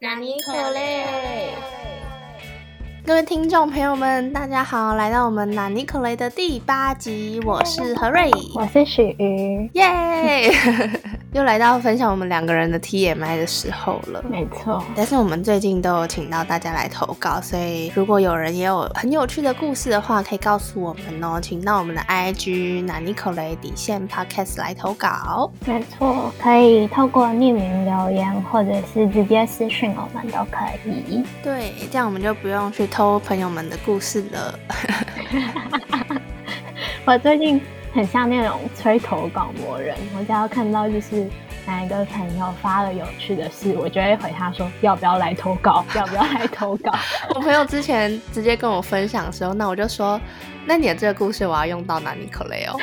纳尼可嘞？各位听众朋友们，大家好，来到我们纳尼可雷的第八集，我是何瑞，我是许瑜，耶！又来到分享我们两个人的 TMI 的时候了，没错。但是我们最近都有请到大家来投稿，所以如果有人也有很有趣的故事的话，可以告诉我们哦，请到我们的 IG 纳尼可雷底线 Podcast 来投稿。没错，可以透过匿名留言，或者是直接私讯我们都可以。对，这样我们就不用去偷朋友们的故事了。我最近。很像那种吹头广播人，我只要看到就是哪一个朋友发了有趣的事，我就会回他说要不要来投稿，要不要来投稿。我朋友之前直接跟我分享的时候，那我就说。那你的这个故事我要用到哪里可雷哦？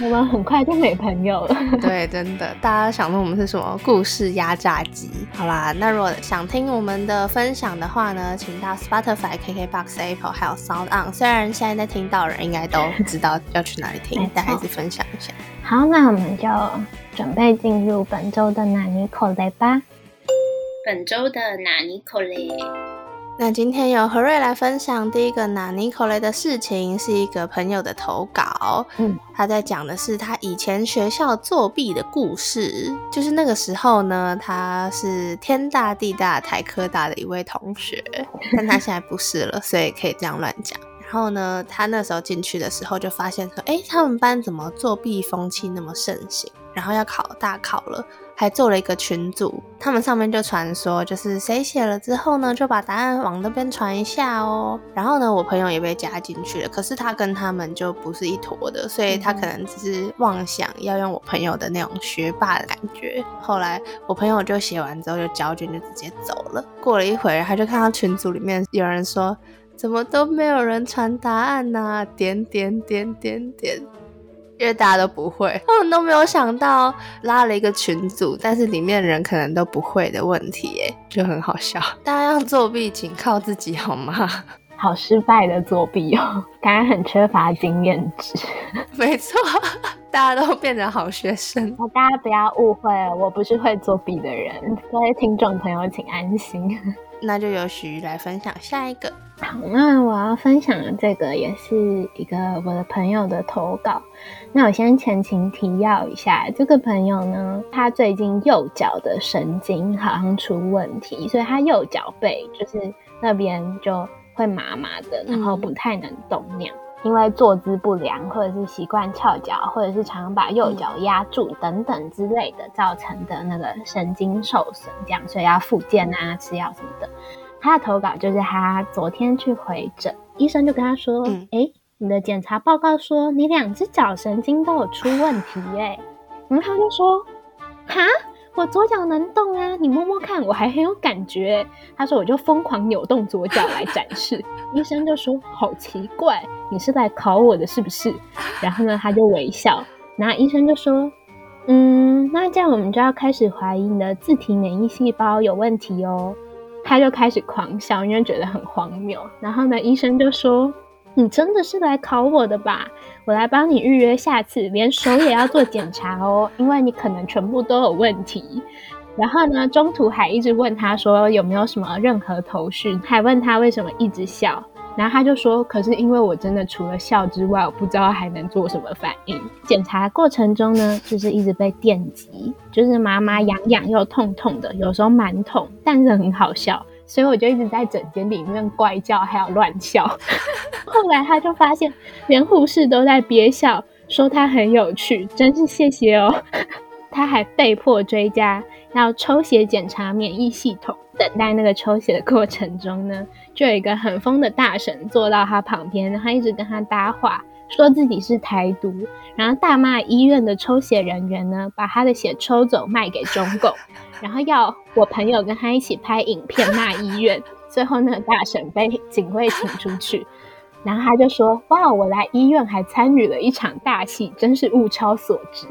我们很快就没朋友了。对，真的，大家想说我们是什么故事压榨机？好啦，那如果想听我们的分享的话呢，请到 Spotify、KKBox、Apple 还有 Sound On。虽然现在在听到人应该都知道要去哪里听，但还是分享一下。好，那我们就准备进入本周的哪尼口雷吧。本周的哪尼口雷。那今天由何瑞来分享第一个拿尼口雷的事情，是一个朋友的投稿。嗯，他在讲的是他以前学校作弊的故事。就是那个时候呢，他是天大地大台科大的一位同学，但他现在不是了，所以可以这样乱讲。然后呢，他那时候进去的时候就发现说，哎，他们班怎么作弊风气那么盛行？然后要考大考了。还做了一个群组，他们上面就传说，就是谁写了之后呢，就把答案往那边传一下哦。然后呢，我朋友也被加进去了，可是他跟他们就不是一坨的，所以他可能只是妄想要用我朋友的那种学霸的感觉。后来我朋友就写完之后就交卷，就直接走了。过了一会儿，他就看到群组里面有人说，怎么都没有人传答案呢？点点点点点。因为大家都不会，他 们都没有想到拉了一个群组，但是里面人可能都不会的问题，哎，就很好笑。大家要作弊，请靠自己好吗？好失败的作弊哦，当然很缺乏经验值。没错，大家都变成好学生。大家不要误会，我不是会作弊的人。各位听众朋友，请安心。那就由徐来分享下一个。好，那我要分享的这个也是一个我的朋友的投稿。那我先前情提要一下，这个朋友呢，他最近右脚的神经好像出问题，所以他右脚背就是那边就会麻麻的，然后不太能动那样。因为坐姿不良，或者是习惯翘脚，或者是常常把右脚压住等等之类的，造成的那个神经受损，这样所以要复健啊，吃药什么的。他的投稿就是他昨天去回诊，医生就跟他说：“哎，你的检查报告说你两只脚神经都有出问题，哎。”然后他就说：“哈？”我左脚能动啊，你摸摸看，我还很有感觉。他说，我就疯狂扭动左脚来展示。医生就说，好奇怪，你是来考我的是不是？然后呢，他就微笑。然后医生就说，嗯，那这样我们就要开始怀疑你的自体免疫细胞有问题哦。他就开始狂笑，因为觉得很荒谬。然后呢，医生就说。你真的是来考我的吧？我来帮你预约下次，连手也要做检查哦，因为你可能全部都有问题。然后呢，中途还一直问他说有没有什么任何头绪，还问他为什么一直笑。然后他就说，可是因为我真的除了笑之外，我不知道还能做什么反应。检查过程中呢，就是一直被电击，就是麻麻痒痒又痛痛的，有时候蛮痛，但是很好笑。所以我就一直在整间里面怪叫，还有乱笑。后来他就发现，连护士都在憋笑，说他很有趣，真是谢谢哦。他还被迫追加要抽血检查免疫系统。等待那个抽血的过程中呢，就有一个很疯的大神坐到他旁边，然后一直跟他搭话，说自己是台独，然后大骂医院的抽血人员呢，把他的血抽走卖给中共。然后要我朋友跟他一起拍影片骂医院，最后呢大婶被警卫请出去，然后他就说：“哇，我来医院还参与了一场大戏，真是物超所值。”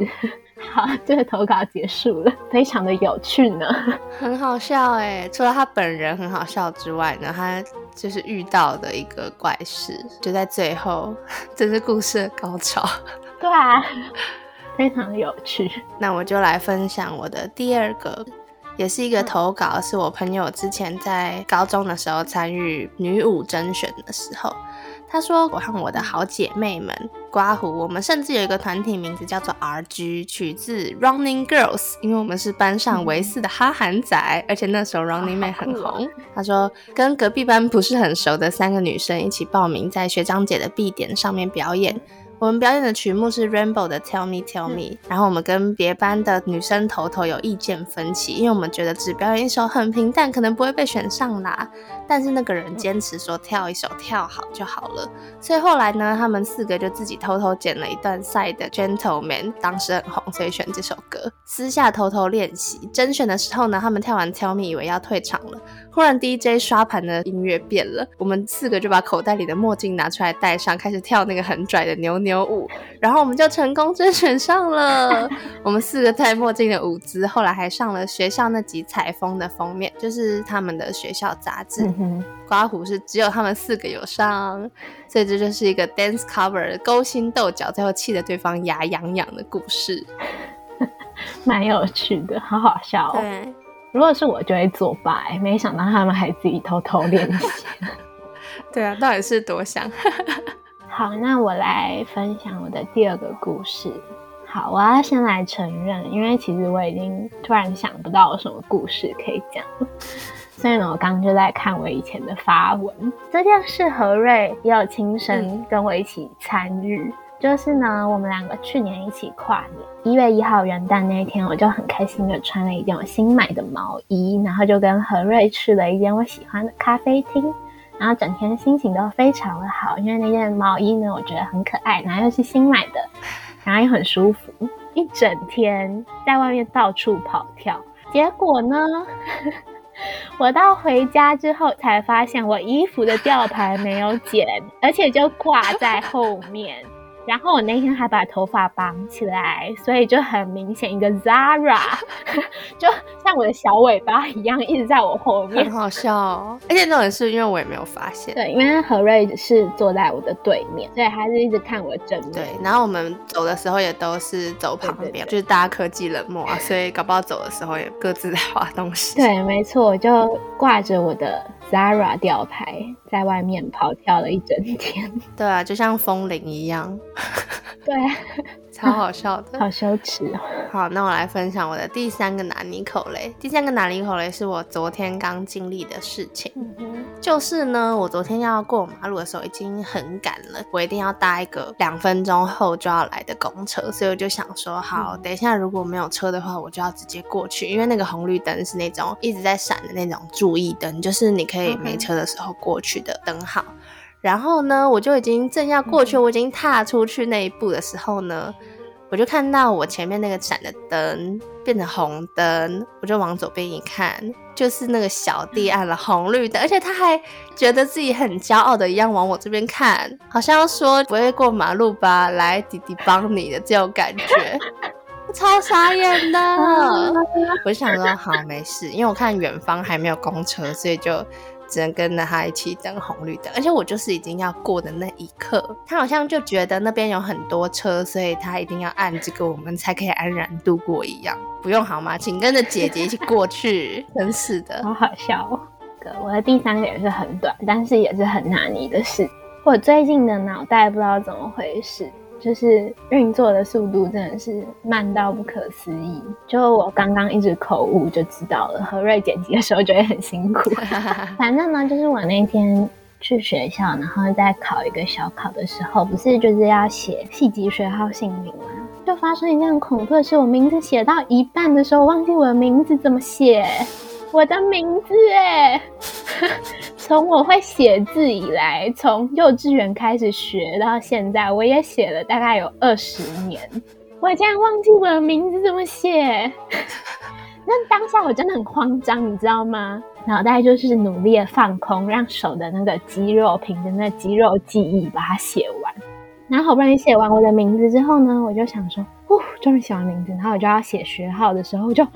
好，这个投稿结束了，非常的有趣呢，很好笑哎。除了他本人很好笑之外呢，他就是遇到的一个怪事，就在最后，这是故事的高潮。对啊，非常有趣。那我就来分享我的第二个。也是一个投稿，是我朋友之前在高中的时候参与女舞甄选的时候。他说：“我和我的好姐妹们刮胡，我们甚至有一个团体名字叫做 RG，取自 Running Girls，因为我们是班上唯四的哈韩仔，而且那时候 Running Man 很红。”他说：“跟隔壁班不是很熟的三个女生一起报名，在学长姐的 B 点上面表演。”我们表演的曲目是 Rainbow 的 Tell Me Tell Me，然后我们跟别班的女生头头有意见分歧，因为我们觉得只表演一首很平淡，可能不会被选上啦。但是那个人坚持说跳一首跳好就好了，所以后来呢，他们四个就自己偷偷剪了一段赛的 Gentleman，当时很红，所以选这首歌，私下偷偷练习。甄选的时候呢，他们跳完 Tell Me 以为要退场了。忽然 DJ 刷盘的音乐变了，我们四个就把口袋里的墨镜拿出来戴上，开始跳那个很拽的扭扭舞，然后我们就成功甄选上了。我们四个戴墨镜的舞姿，后来还上了学校那集采风的封面，就是他们的学校杂志。刮胡是只有他们四个有上，所以这就是一个 dance cover 勾心斗角，最后气得对方牙痒痒的故事，蛮有趣的，好好笑。对。如果是我，就会作罢。没想到他们还自己偷偷练习。对啊，到底是多想？好，那我来分享我的第二个故事。好，我要先来承认，因为其实我已经突然想不到有什么故事可以讲，所以呢，我刚刚就在看我以前的发文。这件事何瑞也有亲身跟我一起参与。就是呢，我们两个去年一起跨年，一月一号元旦那一天，我就很开心的穿了一件我新买的毛衣，然后就跟何瑞去了一间我喜欢的咖啡厅，然后整天心情都非常的好，因为那件毛衣呢，我觉得很可爱，然后又是新买的，然后又很舒服，一整天在外面到处跑跳，结果呢，我到回家之后才发现我衣服的吊牌没有剪，而且就挂在后面。然后我那天还把头发绑起来，所以就很明显一个 Zara，就像我的小尾巴一样一直在我后面，很好笑。哦。而且那种是因为我也没有发现，对，因为何瑞是坐在我的对面，所以他是一直看我正面。对，然后我们走的时候也都是走旁边，就是大家科技冷漠啊，所以搞不好走的时候也各自在画东西。对，没错，就挂着我的。Zara 吊牌在外面跑跳了一整天，对啊，就像风铃一样，对，超好笑的，好羞耻哦。好，那我来分享我的第三个拿尼口雷。第三个拿尼口雷是我昨天刚经历的事情，就是呢，我昨天要过马路的时候已经很赶了，我一定要搭一个两分钟后就要来的公车，所以我就想说，好，等一下如果没有车的话，我就要直接过去，因为那个红绿灯是那种一直在闪的那种注意灯，就是你可以。没车的时候过去的灯号，然后呢，我就已经正要过去，我已经踏出去那一步的时候呢，我就看到我前面那个闪的灯变成红灯，我就往左边一看，就是那个小弟按了红绿灯，而且他还觉得自己很骄傲的一样往我这边看，好像要说不会过马路吧，来弟弟帮你的这种感觉，超傻眼的。我就想说好没事，因为我看远方还没有公车，所以就。只能跟着他一起等红绿灯，而且我就是已经要过的那一刻，他好像就觉得那边有很多车，所以他一定要按这个，我们才可以安然度过一样。不用好吗？请跟着姐姐一起过去。真是的，好好笑哦。我的第三个也是很短，但是也是很拿捏的事。我最近的脑袋不知道怎么回事。就是运作的速度真的是慢到不可思议。就我刚刚一直口误就知道了，何瑞剪辑的时候就会很辛苦。反正呢，就是我那天去学校，然后在考一个小考的时候，不是就是要写细级学号姓名吗？就发生一件很恐怖的事，我名字写到一半的时候，忘记我的名字怎么写。我的名字哎，从我会写字以来，从幼稚园开始学到现在，我也写了大概有二十年。我竟然忘记我的名字怎么写，那当下我真的很慌张，你知道吗？脑袋就是努力的放空，让手的那个肌肉凭着那肌肉记忆把它写完。然后好不容易写完我的名字之后呢，我就想说，哦，终于写完名字，然后我就要写学号的时候就。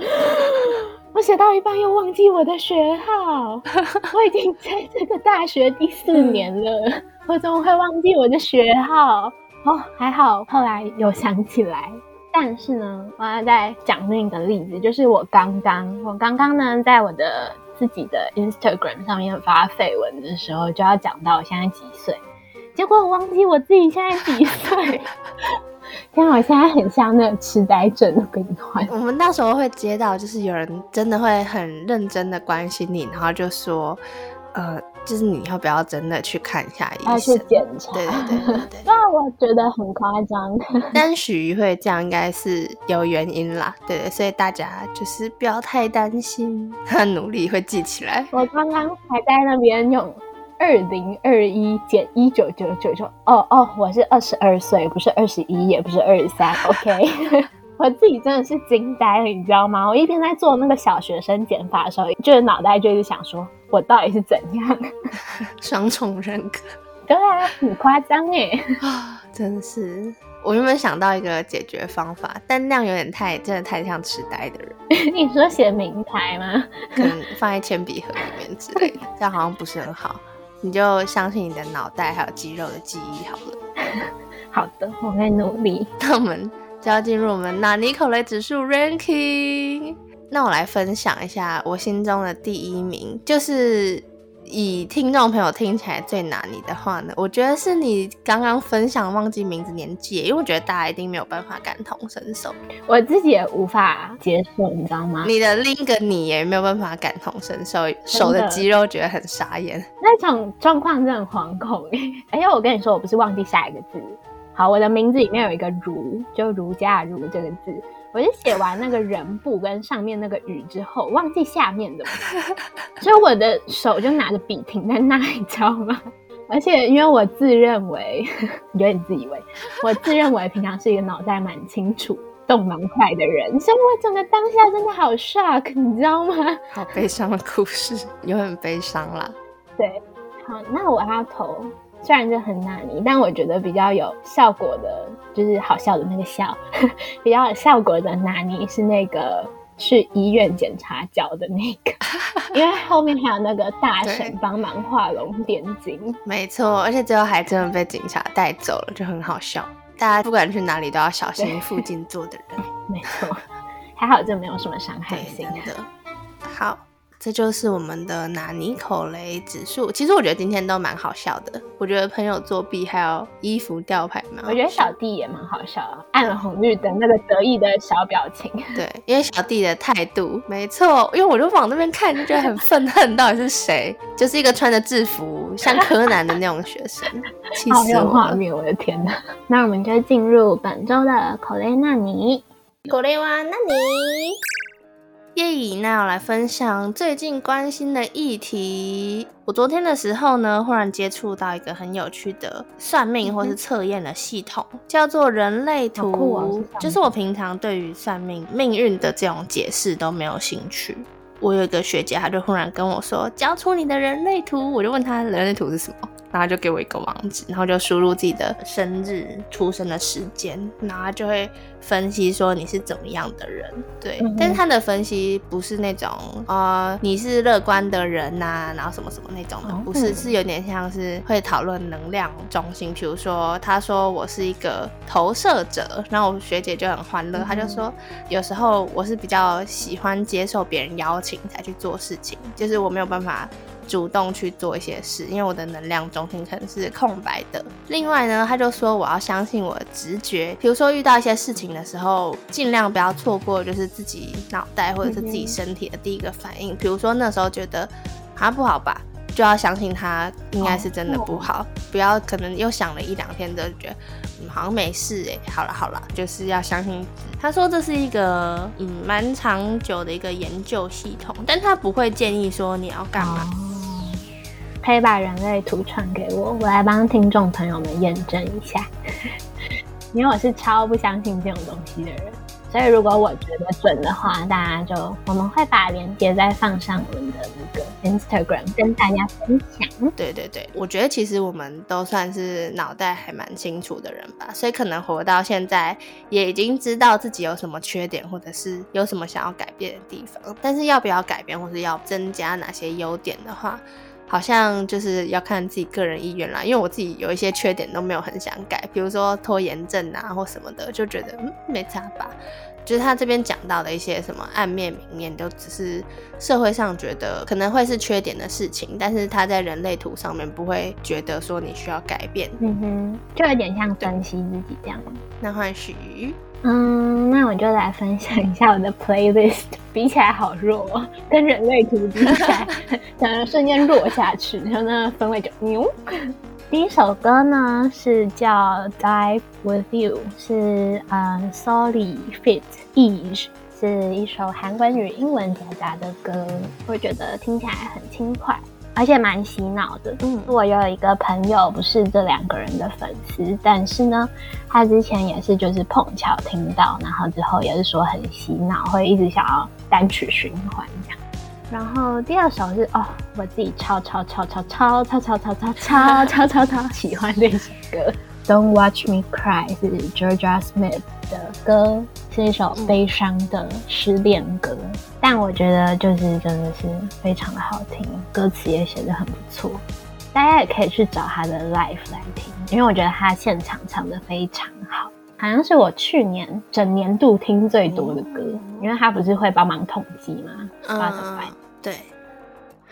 我写到一半又忘记我的学号，我已经在这个大学第四年了，我怎么会忘记我的学号？哦，还好后来有想起来，但是呢，我要再讲另一个例子，就是我刚刚，我刚刚呢，在我的自己的 Instagram 上面发绯闻的时候，就要讲到我现在几岁，结果我忘记我自己现在几岁。天啊，我现在很像那个痴呆症的病患。我们那时候会接到，就是有人真的会很认真的关心你，然后就说，呃，就是你要不要真的去看一下医生？要去检查。对对对对对。那我觉得很夸张。但许会这样，应该是有原因啦。对对，所以大家就是不要太担心，他努力会记起来。我刚刚还在那边用。二零二一减一九九九九，哦哦，我是二十二岁，不是二十一，也不是二十三。OK，我自己真的是惊呆了，你知道吗？我一边在做那个小学生减法的时候，就是脑袋就是想说，我到底是怎样？双重人格？对啊，很夸张哎！啊，真的是，我有没有想到一个解决方法？但那样有点太，真的太像痴呆的人。你说写名牌吗？可能放在铅笔盒里面之类的，这样好像不是很好。你就相信你的脑袋还有肌肉的记忆好了。好的，我会努力。那我们就要进入我们纳尼口雷指数 ranking。那我来分享一下我心中的第一名，就是。以听众朋友听起来最难你的话呢，我觉得是你刚刚分享忘记名字年纪，因为我觉得大家一定没有办法感同身受，我自己也无法接受，你知道吗？你的另一个你也没有办法感同身受，手的肌肉觉得很傻眼，那种状况真的很惶恐。哎呀，我跟你说，我不是忘记下一个字，好，我的名字里面有一个儒，就儒家儒这个字。我就写完那个人部跟上面那个雨之后，忘记下面的，所以我的手就拿着笔停在那，你知道吗？而且因为我自认为有点自以为，我自认为平常是一个脑袋蛮清楚、动蛮快的人，所以我整个当下真的好 shock，你知道吗？好悲伤的故事，有很悲伤啦。对，好，那我要投。虽然就很难你，但我觉得比较有效果的，就是好笑的那个笑，比较有效果的拿捏是那个去医院检查脚的那个，因为后面还有那个大神帮忙画龙点睛。没错，而且最后还真的被警察带走了，就很好笑。大家不管去哪里都要小心附近坐的人。没错，还好就没有什么伤害性的。好。这就是我们的拿尼口雷指数。其实我觉得今天都蛮好笑的。我觉得朋友作弊还有衣服吊牌嘛，我觉得小弟也蛮好笑的，按了红绿灯那个得意的小表情。对，因为小弟的态度没错。因为我就往那边看，就觉得很愤恨，到底是谁？就是一个穿着制服像柯南的那种学生，气死我画面！我的天哪！那我们就进入本周的口雷纳尼。口雷哇纳尼。耶！那要来分享最近关心的议题。我昨天的时候呢，忽然接触到一个很有趣的算命或是测验的系统，叫做人类图。就是我平常对于算命命运的这种解释都没有兴趣。我有一个学姐，她就忽然跟我说：“交出你的人类图。”我就问她人类图是什么。然后就给我一个网址，然后就输入自己的生日、出生的时间，然后就会分析说你是怎么样的人。对，但是他的分析不是那种呃你是乐观的人呐，然后什么什么那种的，不是，是有点像是会讨论能量中心。比如说，他说我是一个投射者，然后我学姐就很欢乐，他就说有时候我是比较喜欢接受别人邀请才去做事情，就是我没有办法。主动去做一些事，因为我的能量中心可能是空白的。另外呢，他就说我要相信我的直觉，比如说遇到一些事情的时候，尽量不要错过，就是自己脑袋或者是自己身体的第一个反应。比如说那时候觉得好像不好吧，就要相信他应该是真的不好，不要可能又想了一两天，就觉得好像没事哎，好了好了，就是要相信。他说这是一个嗯蛮长久的一个研究系统，但他不会建议说你要干嘛。可以把人类图传给我，我来帮听众朋友们验证一下。因为我是超不相信这种东西的人，所以如果我觉得准的话，大家就我们会把链接再放上我们的那个 Instagram 跟大家分享。对对对，我觉得其实我们都算是脑袋还蛮清楚的人吧，所以可能活到现在也已经知道自己有什么缺点，或者是有什么想要改变的地方。但是要不要改变，或是要增加哪些优点的话？好像就是要看自己个人意愿啦。因为我自己有一些缺点都没有很想改，比如说拖延症啊或什么的，就觉得嗯没差吧。就是他这边讲到的一些什么暗面明面，都只是社会上觉得可能会是缺点的事情，但是他在人类图上面不会觉得说你需要改变。嗯哼，就有点像珍惜自己这样。那换许，嗯，那我就来分享一下我的 playlist，比起来好弱，跟人类图比起来，整个瞬间弱下去，然后呢，分位就牛。第一首歌呢是叫《Dive with You》，是呃 Solly Fit Age，是一首韩文与英文夹杂的歌，我觉得听起来很轻快，而且蛮洗脑的。嗯，我有一个朋友不是这两个人的粉丝，但是呢，他之前也是就是碰巧听到，然后之后也是说很洗脑，会一直想要单曲循环这样。然后第二首是哦，我自己超超超超超超超超超超超超超喜欢的一首歌，《Don't Watch Me Cry》是 Georgia Smith 的歌，是一首悲伤的失恋歌，但我觉得就是真的是非常的好听，歌词也写得很不错，大家也可以去找他的 live 来听，因为我觉得他现场唱的非常好，好像是我去年整年度听最多的歌，因为他不是会帮忙统计吗？嗯，对，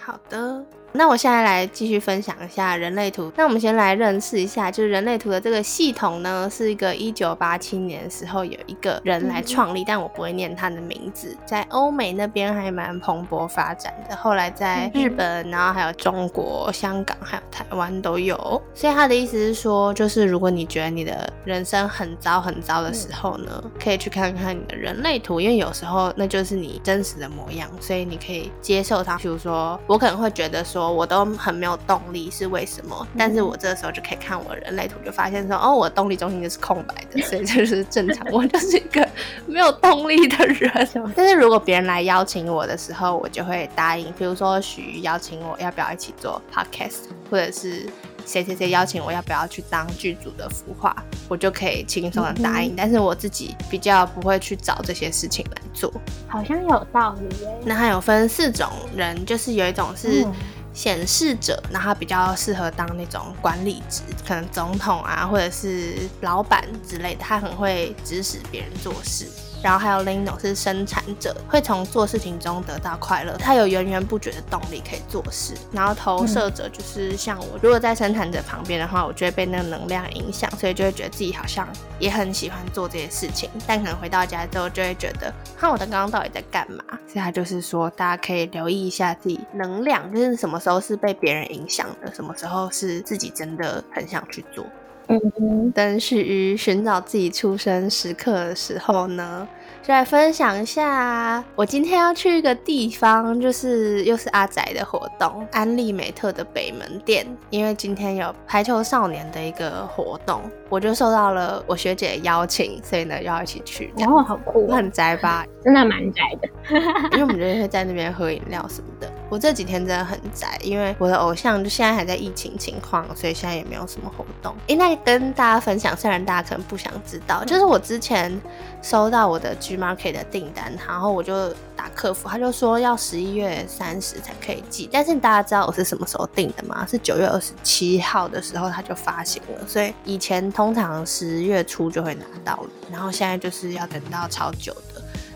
好的。那我现在来继续分享一下人类图。那我们先来认识一下，就是人类图的这个系统呢，是一个一九八七年的时候有一个人来创立，但我不会念他的名字。在欧美那边还蛮蓬勃发展的，后来在日本，然后还有中国、香港还有台湾都有。所以他的意思是说，就是如果你觉得你的人生很糟很糟的时候呢，可以去看看你的人类图，因为有时候那就是你真实的模样，所以你可以接受它。比如说，我可能会觉得说。我都很没有动力，是为什么？但是我这个时候就可以看我人类图，就发现说，哦，我动力中心就是空白的，所以这就是正常。我就是一个没有动力的人。但是如果别人来邀请我的时候，我就会答应。比如说许邀请我要不要一起做 podcast，或者是谁谁谁邀请我要不要去当剧组的孵化，我就可以轻松的答应。但是我自己比较不会去找这些事情来做。好像有道理耶。那还有分四种人，就是有一种是。显示者，那他比较适合当那种管理职，可能总统啊，或者是老板之类的，他很会指使别人做事。然后还有 Lino 是生产者，会从做事情中得到快乐，他有源源不绝的动力可以做事。然后投射者就是像我，如果在生产者旁边的话，我就会被那个能量影响，所以就会觉得自己好像也很喜欢做这些事情。但可能回到家之后，就会觉得，看我的刚刚到底在干嘛？所以他就是说，大家可以留意一下自己能量，就是什么时候是被别人影响的，什么时候是自己真的很想去做。嗯，但是于寻找自己出生时刻的时候呢，就来分享一下。我今天要去一个地方，就是又是阿仔的活动——安利美特的北门店。因为今天有排球少年的一个活动，我就受到了我学姐的邀请，所以呢要一起去。哦，好酷！很宅吧？真的蛮宅的，因为我们就会在那边喝饮料什么的。我这几天真的很宅，因为我的偶像就现在还在疫情情况，所以现在也没有什么活动。应该跟大家分享，虽然大家可能不想知道，就是我之前收到我的 Market 的订单，然后我就打客服，他就说要十一月三十才可以寄。但是大家知道我是什么时候订的吗？是九月二十七号的时候他就发行了，所以以前通常十月初就会拿到了，然后现在就是要等到超久的。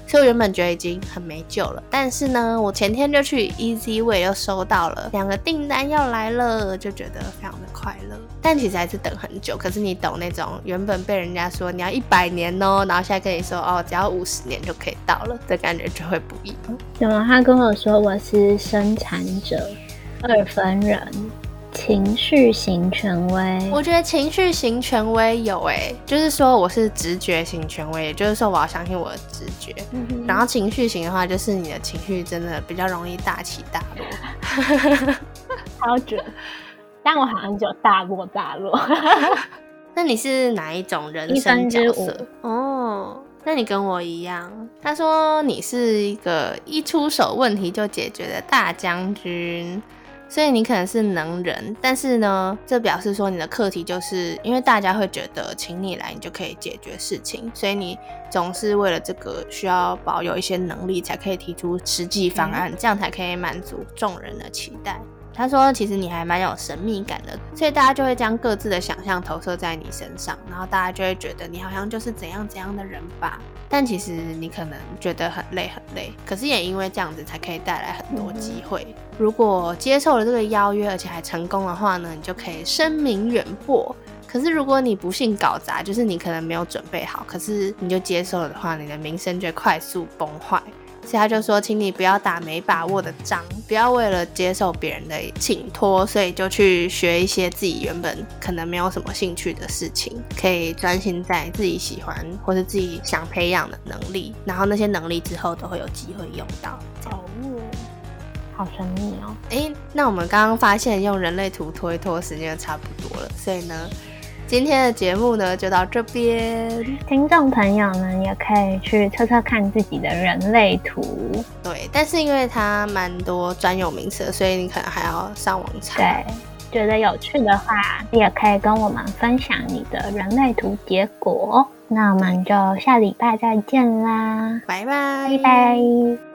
所以我原本觉得已经很没救了，但是呢，我前天就去 Easy Way 又收到了两个订单要来了，就觉得非常的快乐。但其实还是等很久。可是你懂那种原本被人家说你要一百年哦，然后现在跟你说哦，只要五十年就可以到了的感觉就会不一样。怎么？他跟我说我是生产者，二分人。情绪型权威，我觉得情绪型权威有哎，就是说我是直觉型权威，也就是说我要相信我的直觉。然后情绪型的话，就是你的情绪真的比较容易大起大落，超准。但我好像就大落大落。那你是哪一种人生角色？哦，那你跟我一样。他说你是一个一出手问题就解决的大将军。所以你可能是能人，但是呢，这表示说你的课题就是因为大家会觉得请你来，你就可以解决事情，所以你总是为了这个需要保有一些能力，才可以提出实际方案，这样才可以满足众人的期待。他说其实你还蛮有神秘感的，所以大家就会将各自的想象投射在你身上，然后大家就会觉得你好像就是怎样怎样的人吧。但其实你可能觉得很累很累，可是也因为这样子才可以带来很多机会。如果接受了这个邀约，而且还成功的话呢，你就可以声名远播。可是如果你不幸搞砸，就是你可能没有准备好，可是你就接受了的话，你的名声就快速崩坏。所以他就说，请你不要打没把握的仗，不要为了接受别人的请托，所以就去学一些自己原本可能没有什么兴趣的事情，可以专心在自己喜欢或是自己想培养的能力，然后那些能力之后都会有机会用到。哦，好神秘哦。哎，那我们刚刚发现用人类图拖一拖时间就差不多了，所以呢。今天的节目呢，就到这边。听众朋友呢，也可以去测测看自己的人类图。对，但是因为它蛮多专有名词，所以你可能还要上网查。对，觉得有趣的话，也可以跟我们分享你的人类图结果。那我们就下礼拜再见啦，拜拜，拜拜。